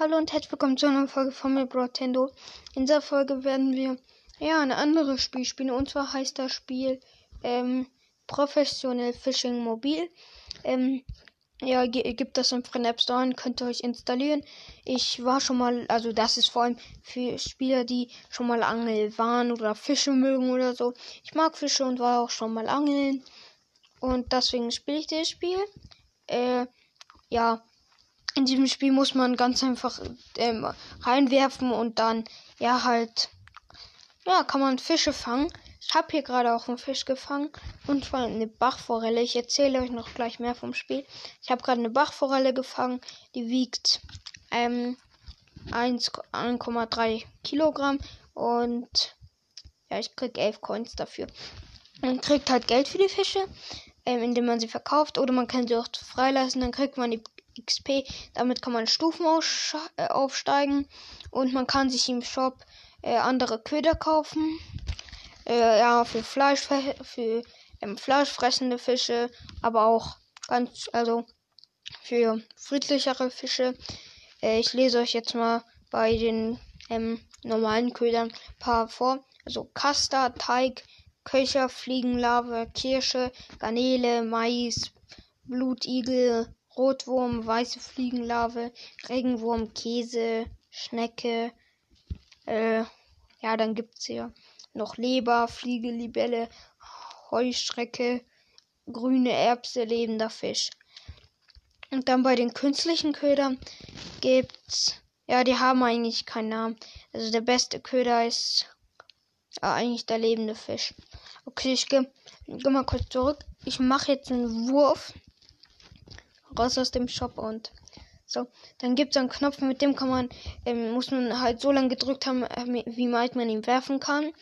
Hallo und herzlich willkommen zu einer Folge von mir, Brotendo. In dieser Folge werden wir ja ein anderes Spiel spielen. Und zwar heißt das Spiel ähm, Professionell Fishing Mobil. Ähm, ja, gibt das im Free App Store und könnt ihr euch installieren. Ich war schon mal, also das ist vor allem für Spieler, die schon mal angeln waren oder Fische mögen oder so. Ich mag Fische und war auch schon mal angeln. Und deswegen spiele ich das Spiel. Äh, ja, in diesem Spiel muss man ganz einfach ähm, reinwerfen und dann ja halt ja kann man Fische fangen. Ich habe hier gerade auch einen Fisch gefangen und zwar eine Bachforelle. Ich erzähle euch noch gleich mehr vom Spiel. Ich habe gerade eine Bachforelle gefangen, die wiegt ähm, 1,3 Kilogramm und ja, ich krieg 11 Coins dafür. Man kriegt halt Geld für die Fische, ähm, indem man sie verkauft oder man kann sie auch freilassen, dann kriegt man die XP. Damit kann man Stufen äh, aufsteigen und man kann sich im Shop äh, andere Köder kaufen. Äh, ja, für Fleisch, für ähm, fleischfressende Fische, aber auch ganz, also für friedlichere Fische. Äh, ich lese euch jetzt mal bei den ähm, normalen Ködern ein paar vor. Also Kaster, Teig, Köcher, Fliegenlarve, Kirsche, Garnele, Mais, Blutigel, Rotwurm, weiße Fliegenlarve, Regenwurm, Käse, Schnecke. Äh, ja, dann gibt's hier noch Leber, Fliege, Libelle, Heuschrecke, grüne Erbse, lebender Fisch. Und dann bei den künstlichen Ködern gibt's, ja, die haben eigentlich keinen Namen. Also der beste Köder ist ja, eigentlich der lebende Fisch. Okay, ich gehe geh mal kurz zurück. Ich mache jetzt einen Wurf raus aus dem Shop und so. Dann gibt es einen Knopf, mit dem kann man, ähm, muss man halt so lange gedrückt haben, äh, wie weit man ihn werfen kann.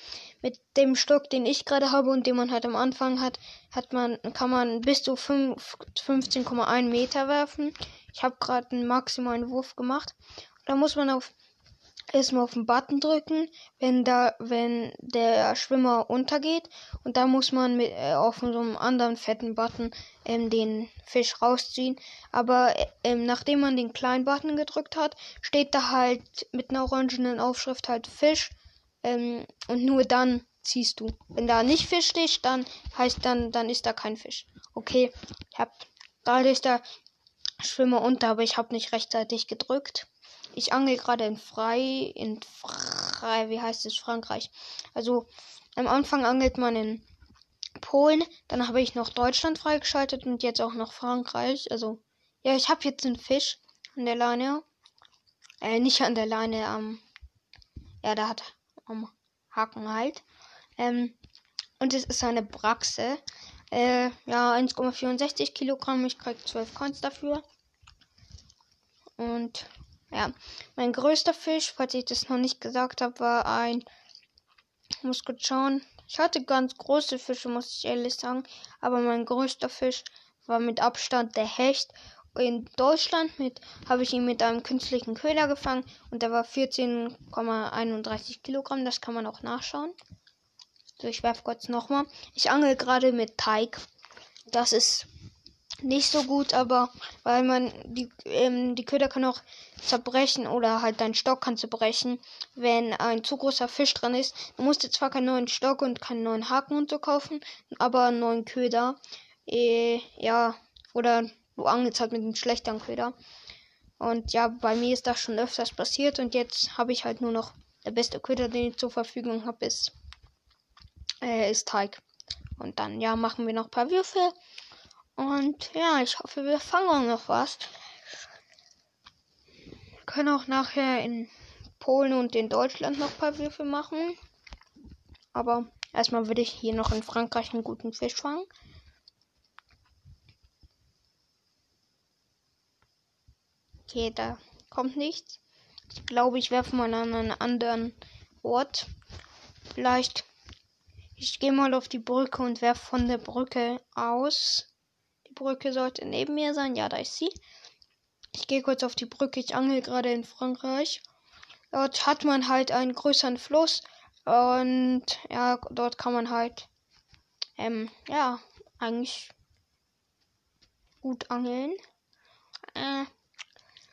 Mit dem Stock, den ich gerade habe und den man halt am Anfang hat, hat man, kann man bis zu 15,1 Meter werfen. Ich habe gerade einen maximalen Wurf gemacht. Da muss man auf erstmal auf den Button drücken, wenn da, wenn der Schwimmer untergeht. Und da muss man mit, äh, auf so einem anderen fetten Button ähm, den Fisch rausziehen. Aber ähm, nachdem man den kleinen Button gedrückt hat, steht da halt mit einer orangenen Aufschrift halt Fisch. Ähm, und nur dann ziehst du. Wenn da nicht Fisch steht, dann heißt dann, dann ist da kein Fisch. Okay, ich hab, da ist der Schwimmer unter, aber ich habe nicht rechtzeitig gedrückt ich angel gerade in Frei, in Frei, wie heißt es, Frankreich. Also am Anfang angelt man in Polen, dann habe ich noch Deutschland freigeschaltet und jetzt auch noch Frankreich. Also ja, ich habe jetzt einen Fisch an der Leine. Äh, nicht an der Leine, am, ja, da hat am Haken halt. Ähm, und es ist eine Braxe. Äh, ja, 1,64 Kilogramm. Ich krieg 12 Coins dafür. Und ja, mein größter Fisch, falls ich das noch nicht gesagt habe, war ein. Ich. Ich hatte ganz große Fische, muss ich ehrlich sagen. Aber mein größter Fisch war mit Abstand der Hecht. In Deutschland mit habe ich ihn mit einem künstlichen Köder gefangen und der war 14,31 Kilogramm. Das kann man auch nachschauen. So, ich werfe kurz nochmal. Ich angel gerade mit Teig. Das ist nicht so gut, aber weil man die, ähm, die Köder kann auch zerbrechen oder halt dein Stock kann zerbrechen, wenn ein zu großer Fisch dran ist. Du musst jetzt zwar keinen neuen Stock und keinen neuen Haken und so kaufen, aber einen neuen Köder. Äh, ja, oder du angelst halt mit einem schlechteren Köder. Und ja, bei mir ist das schon öfters passiert und jetzt habe ich halt nur noch der beste Köder, den ich zur Verfügung habe, ist, äh, ist Teig. Und dann, ja, machen wir noch ein paar Würfel. Und ja, ich hoffe, wir fangen noch was. Wir können auch nachher in Polen und in Deutschland noch ein paar Würfe machen. Aber erstmal würde ich hier noch in Frankreich einen guten Fisch fangen. Okay, da kommt nichts. Ich glaube, ich werfe mal an einen anderen Ort. Vielleicht. Ich gehe mal auf die Brücke und werfe von der Brücke aus. Brücke sollte neben mir sein. Ja, da ist sie. Ich gehe kurz auf die Brücke. Ich angel gerade in Frankreich. Dort hat man halt einen größeren Fluss. Und ja, dort kann man halt, ähm, ja, eigentlich gut angeln. Äh,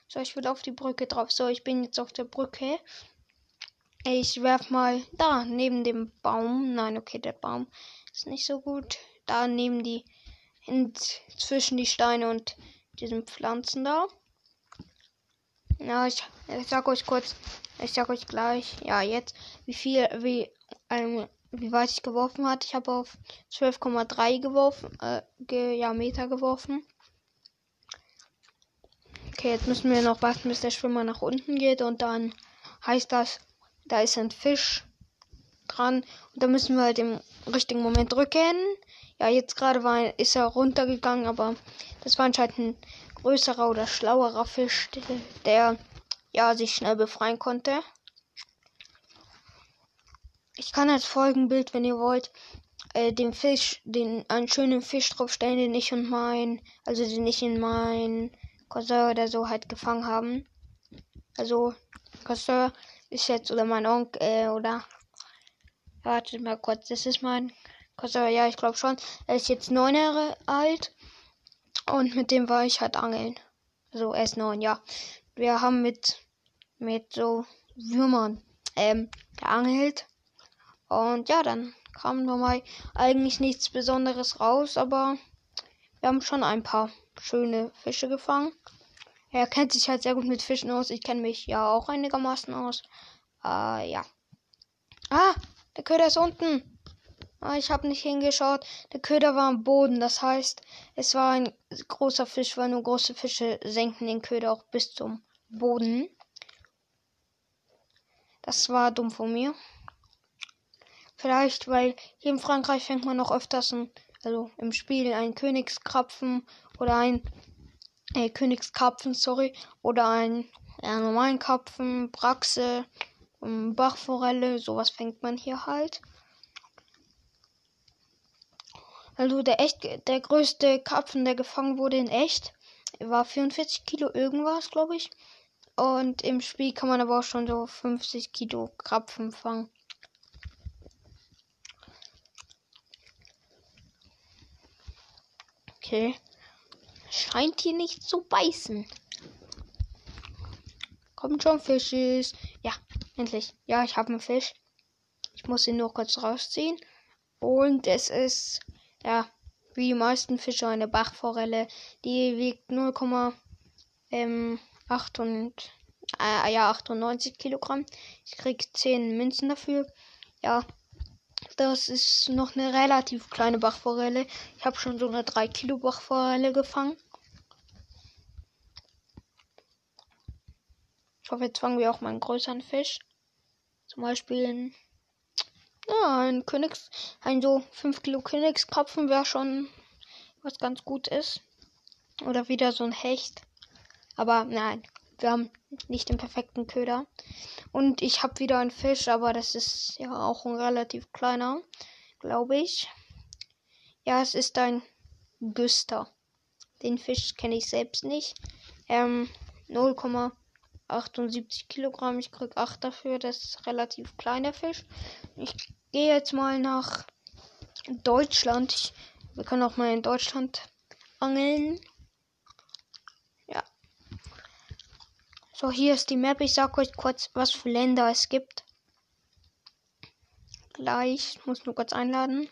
So, ich will auf die Brücke drauf. So, ich bin jetzt auf der Brücke. Ich werf mal da neben dem Baum. Nein, okay, der Baum ist nicht so gut. Da neben die in, zwischen die Steine und diesen Pflanzen da. Ja, ich, ich sag euch kurz, ich sag euch gleich, ja, jetzt, wie viel, wie, ähm, wie weit ich geworfen hat. Ich habe auf 12,3 geworfen, äh, ge, ja, Meter geworfen. Okay, jetzt müssen wir noch warten, bis der Schwimmer nach unten geht und dann heißt das, da ist ein Fisch dran und da müssen wir halt im richtigen Moment drücken. Ja, jetzt gerade war ist er runtergegangen, aber das war anscheinend ein größerer oder schlauerer Fisch, der ja sich schnell befreien konnte. Ich kann als Folgenbild, wenn ihr wollt, äh, den Fisch, den einen schönen Fisch draufstellen, den ich und mein, also den ich in mein Cousin oder so halt gefangen haben. Also Cousin ist jetzt oder mein Onkel äh, oder wartet mal kurz, das ist mein Cousin, ja ich glaube schon. Er ist jetzt neun Jahre alt und mit dem war ich halt angeln. Also er ist neun, ja. Wir haben mit mit so Würmern ähm, geangelt und ja, dann kam nochmal eigentlich nichts Besonderes raus, aber wir haben schon ein paar schöne Fische gefangen. Er kennt sich halt sehr gut mit Fischen aus. Ich kenne mich ja auch einigermaßen aus. Äh, ja. Ah, der Köder ist unten. Ah, ich habe nicht hingeschaut. Der Köder war am Boden. Das heißt, es war ein großer Fisch, weil nur große Fische senken den Köder auch bis zum Boden. Das war dumm von mir. Vielleicht, weil hier in Frankreich fängt man noch öfters ein, also im Spiel einen Königskrapfen oder ein äh, Königskarpfen, sorry, oder ein ja, normalen Karpfen, Braxe, Bachforelle, sowas fängt man hier halt. Also der echt, der größte Karpfen, der gefangen wurde in echt, war 44 Kilo irgendwas, glaube ich. Und im Spiel kann man aber auch schon so 50 Kilo Krapfen fangen. Okay. Scheint hier nicht zu beißen. Kommt schon, Fisches. Ja, endlich. Ja, ich habe einen Fisch. Ich muss ihn nur kurz rausziehen. Und es ist, ja, wie die meisten Fische eine Bachforelle. Die wiegt 0,8 ähm, und, äh, ja, 98 Kilogramm. Ich krieg 10 Münzen dafür. Ja, das ist noch eine relativ kleine Bachforelle. Ich habe schon so eine 3 Kilo Bachforelle gefangen. Ich hoffe, jetzt fangen wir auch mal einen größeren Fisch. Zum Beispiel ein, ja, ein Königs, ein so 5 Kilo Königskrapfen wäre schon was ganz gut ist. Oder wieder so ein Hecht. Aber nein, wir haben nicht den perfekten Köder. Und ich habe wieder einen Fisch, aber das ist ja auch ein relativ kleiner, glaube ich. Ja, es ist ein Güster. Den Fisch kenne ich selbst nicht. Ähm, 0,78 Kilogramm. Ich krieg 8 dafür. Das ist relativ kleiner Fisch. Ich gehe jetzt mal nach Deutschland. Ich, wir können auch mal in Deutschland angeln. So, hier ist die Map. Ich sag euch kurz, was für Länder es gibt. Gleich. Ich muss nur kurz einladen.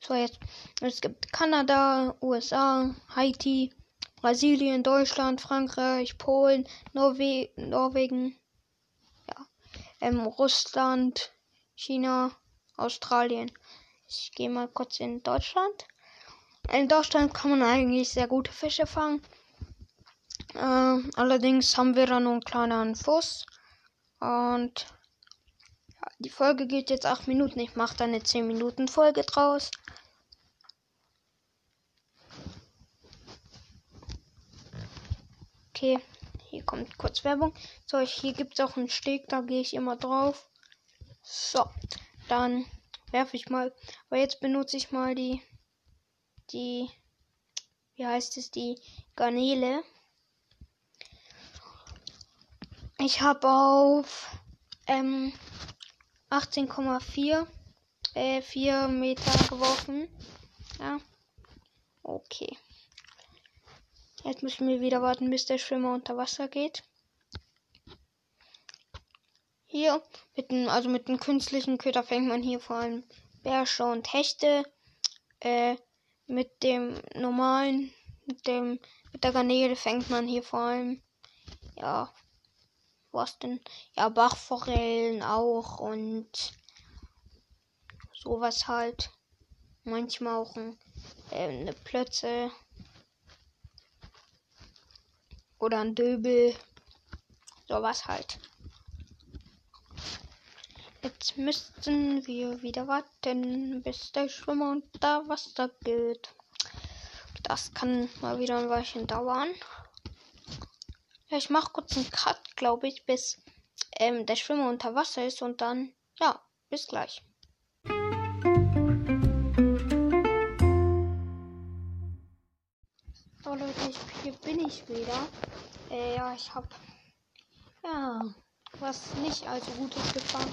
So, jetzt. Es gibt Kanada, USA, Haiti, Brasilien, Deutschland, Frankreich, Polen, Norwe Norwegen, ja, ähm, Russland, China, Australien. Ich gehe mal kurz in Deutschland. In Deutschland kann man eigentlich sehr gute Fische fangen. Äh, allerdings haben wir da nur einen kleinen Fuß. Und ja, die Folge geht jetzt 8 Minuten. Ich mache da eine 10 Minuten Folge draus. Okay, hier kommt kurz Werbung. So, hier gibt es auch einen Steg, da gehe ich immer drauf. So, dann werfe ich mal. Aber jetzt benutze ich mal die, die, wie heißt es, die Garnele. Ich habe auf ähm, 18,4 äh, 4 Meter geworfen. Ja. Okay. Jetzt müssen wir wieder warten, bis der Schwimmer unter Wasser geht. Hier, mit dem, also mit dem künstlichen Köder fängt man hier vor allem Bärsche und Hechte. Äh, mit dem normalen, mit dem, mit der Garnele fängt man hier vor allem, ja, was denn? Ja, Bachforellen auch und sowas halt. Manchmal auch ein, äh, eine Plötze. Oder ein Döbel. Sowas halt. Jetzt müssten wir wieder warten, bis der Schwimmer unter Wasser geht. Das kann mal wieder ein Weilchen dauern. Ja, ich mache kurz einen Cut, glaube ich, bis ähm, der Schwimmer unter Wasser ist und dann, ja, bis gleich. So Leute, ich, hier bin ich wieder. Äh, ja, ich habe ja was nicht allzu Gutes gefahren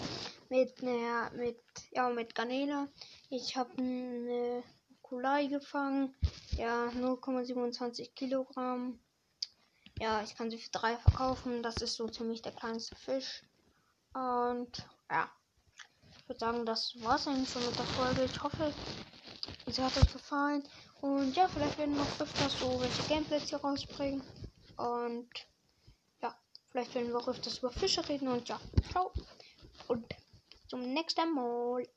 mit einer mit ja mit Garnele. Ich habe eine Kulai gefangen. Ja, 0,27 Kilogramm. Ja, ich kann sie für drei verkaufen. Das ist so ziemlich der kleinste Fisch. Und ja, ich würde sagen, das war's eigentlich schon mit der Folge. Ich hoffe, es hat euch gefallen. Und ja, vielleicht werden noch öfters so welche Gameplays hier rausbringen. Und ja, vielleicht werden wir auch öfters über Fische reden. Und ja, ciao. Und zum nächsten Mal.